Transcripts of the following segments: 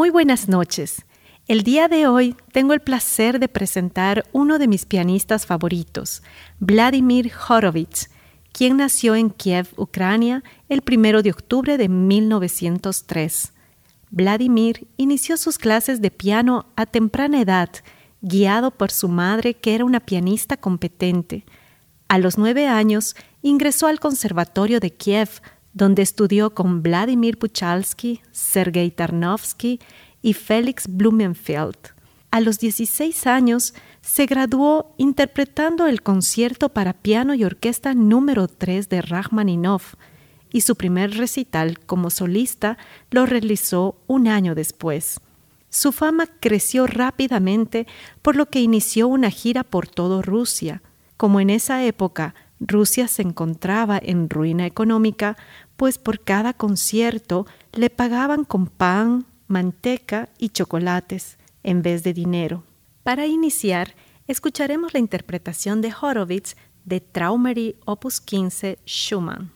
Muy buenas noches. El día de hoy tengo el placer de presentar uno de mis pianistas favoritos, Vladimir Horowitz, quien nació en Kiev, Ucrania, el 1 de octubre de 1903. Vladimir inició sus clases de piano a temprana edad, guiado por su madre, que era una pianista competente. A los nueve años ingresó al Conservatorio de Kiev, donde estudió con Vladimir Puchalski, Sergei Tarnovsky y Felix Blumenfeld. A los 16 años se graduó interpretando el concierto para piano y orquesta número 3 de Rachmaninoff y su primer recital como solista lo realizó un año después. Su fama creció rápidamente por lo que inició una gira por toda Rusia. Como en esa época Rusia se encontraba en ruina económica, pues por cada concierto le pagaban con pan, manteca y chocolates en vez de dinero. Para iniciar, escucharemos la interpretación de Horowitz de Traumery Opus 15 Schumann.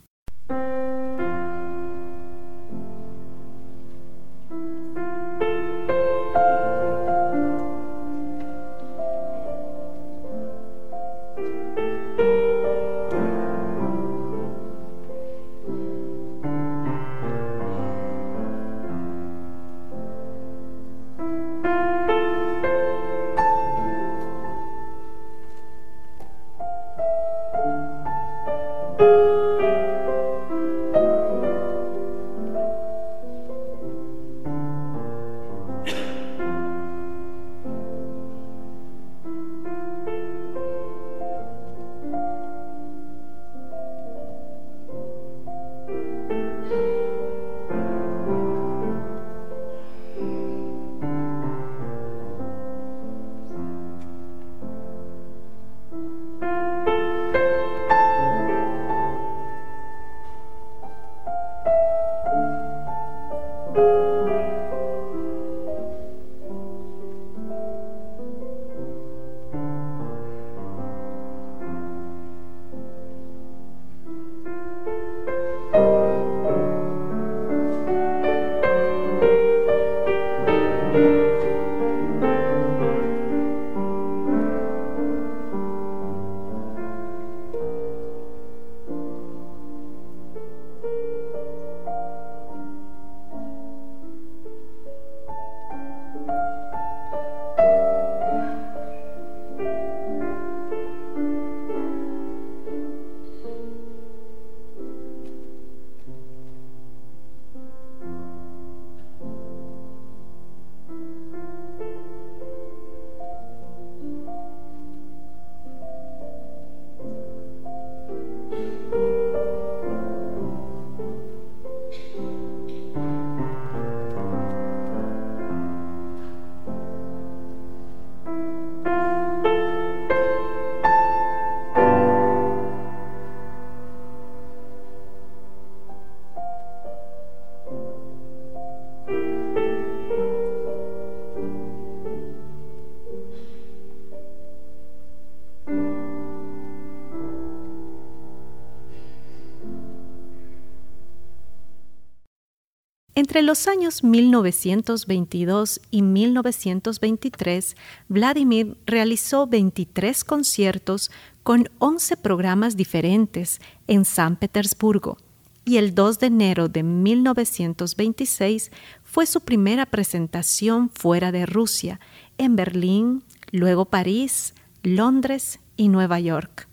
Entre los años 1922 y 1923, Vladimir realizó 23 conciertos con 11 programas diferentes en San Petersburgo y el 2 de enero de 1926 fue su primera presentación fuera de Rusia, en Berlín, luego París, Londres y Nueva York.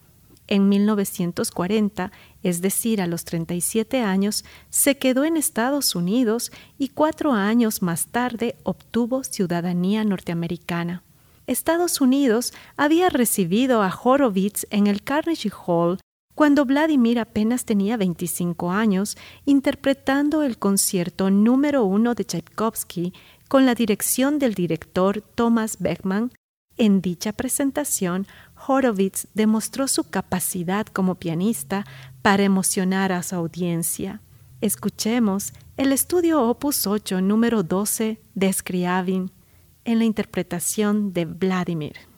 En 1940, es decir, a los 37 años, se quedó en Estados Unidos y cuatro años más tarde obtuvo ciudadanía norteamericana. Estados Unidos había recibido a Horowitz en el Carnegie Hall cuando Vladimir apenas tenía 25 años, interpretando el concierto número uno de Tchaikovsky con la dirección del director Thomas Beckman. En dicha presentación, Horowitz demostró su capacidad como pianista para emocionar a su audiencia. Escuchemos el estudio Opus 8 número 12 de Scriabin en la interpretación de Vladimir.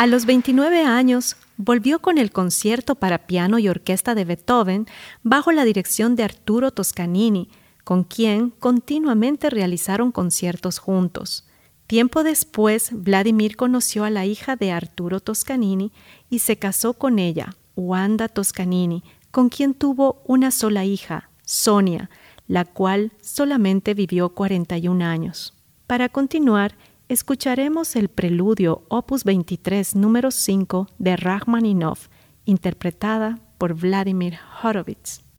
A los 29 años volvió con el concierto para piano y orquesta de Beethoven bajo la dirección de Arturo Toscanini, con quien continuamente realizaron conciertos juntos. Tiempo después, Vladimir conoció a la hija de Arturo Toscanini y se casó con ella, Wanda Toscanini, con quien tuvo una sola hija, Sonia, la cual solamente vivió 41 años. Para continuar, escucharemos el preludio Opus 23 número 5 de Rachmaninoff, interpretada por Vladimir Horowitz.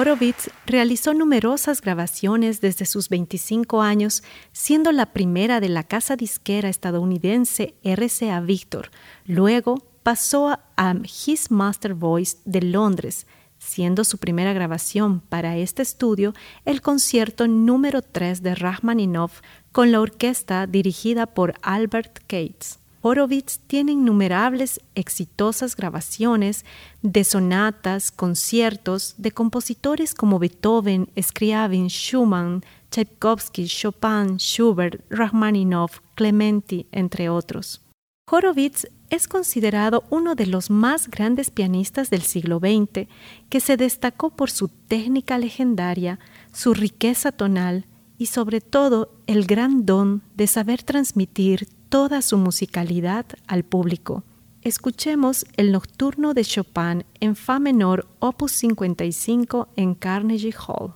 Horowitz realizó numerosas grabaciones desde sus 25 años, siendo la primera de la casa disquera estadounidense RCA Victor. Luego pasó a His Master Voice de Londres, siendo su primera grabación para este estudio el concierto número 3 de Rachmaninoff con la orquesta dirigida por Albert Cates. Horowitz tiene innumerables exitosas grabaciones de sonatas, conciertos de compositores como Beethoven, Scriabin, Schumann, Tchaikovsky, Chopin, Schubert, Rachmaninoff, Clementi, entre otros. Horowitz es considerado uno de los más grandes pianistas del siglo XX, que se destacó por su técnica legendaria, su riqueza tonal y sobre todo el gran don de saber transmitir toda su musicalidad al público. Escuchemos el Nocturno de Chopin en Fa menor, opus 55 en Carnegie Hall.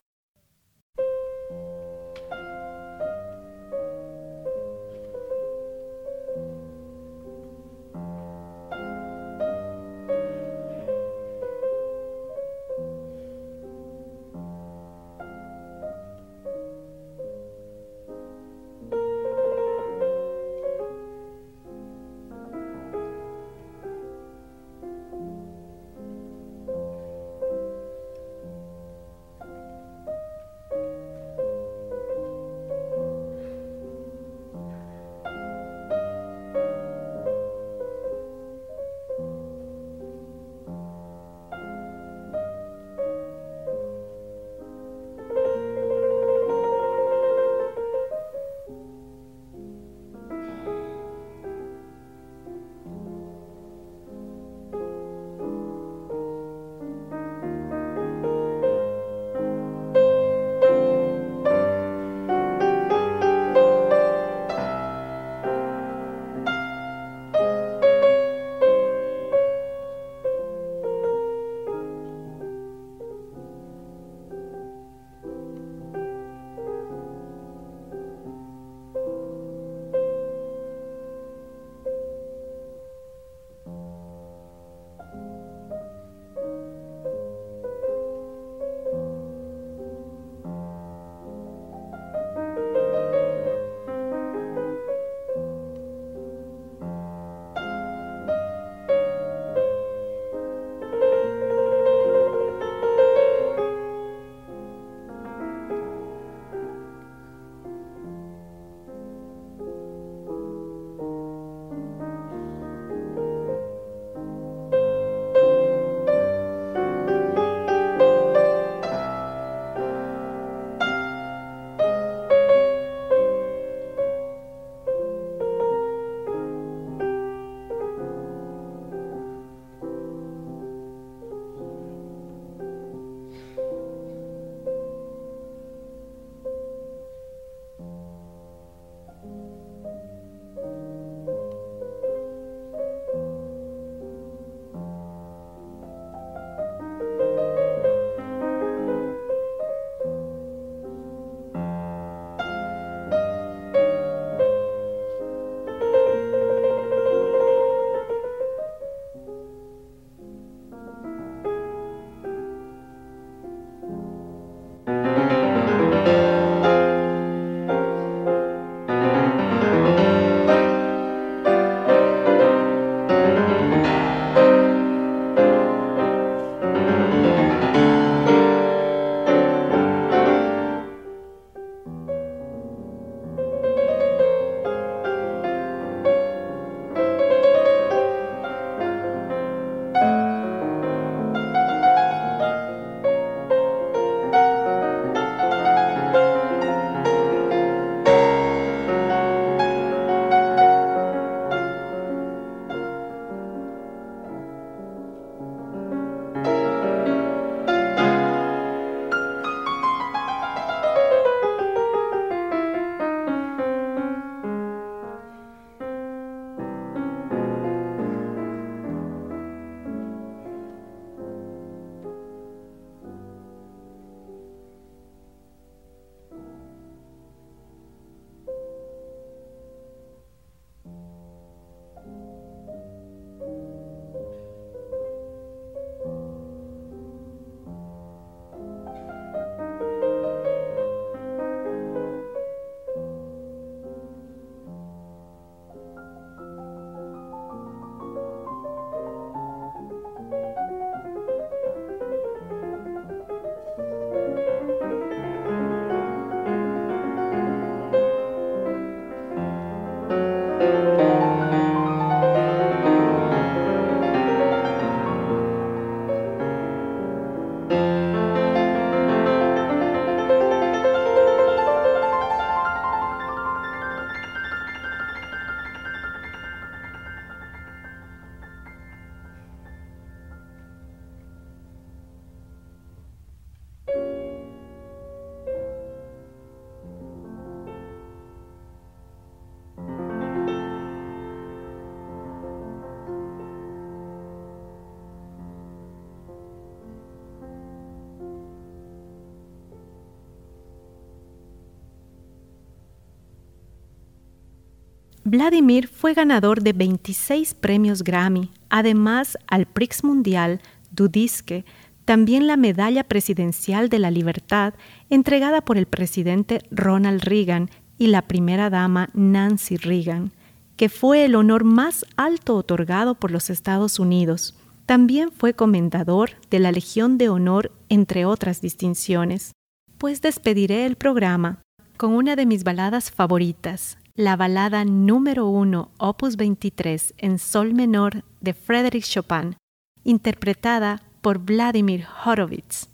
Vladimir fue ganador de 26 premios Grammy, además al Prix Mundial du Disque, también la Medalla Presidencial de la Libertad, entregada por el presidente Ronald Reagan y la primera dama Nancy Reagan, que fue el honor más alto otorgado por los Estados Unidos. También fue comendador de la Legión de Honor, entre otras distinciones. Pues despediré el programa con una de mis baladas favoritas, la balada número uno, opus 23, en sol menor de Frédéric Chopin, interpretada por Vladimir Horowitz.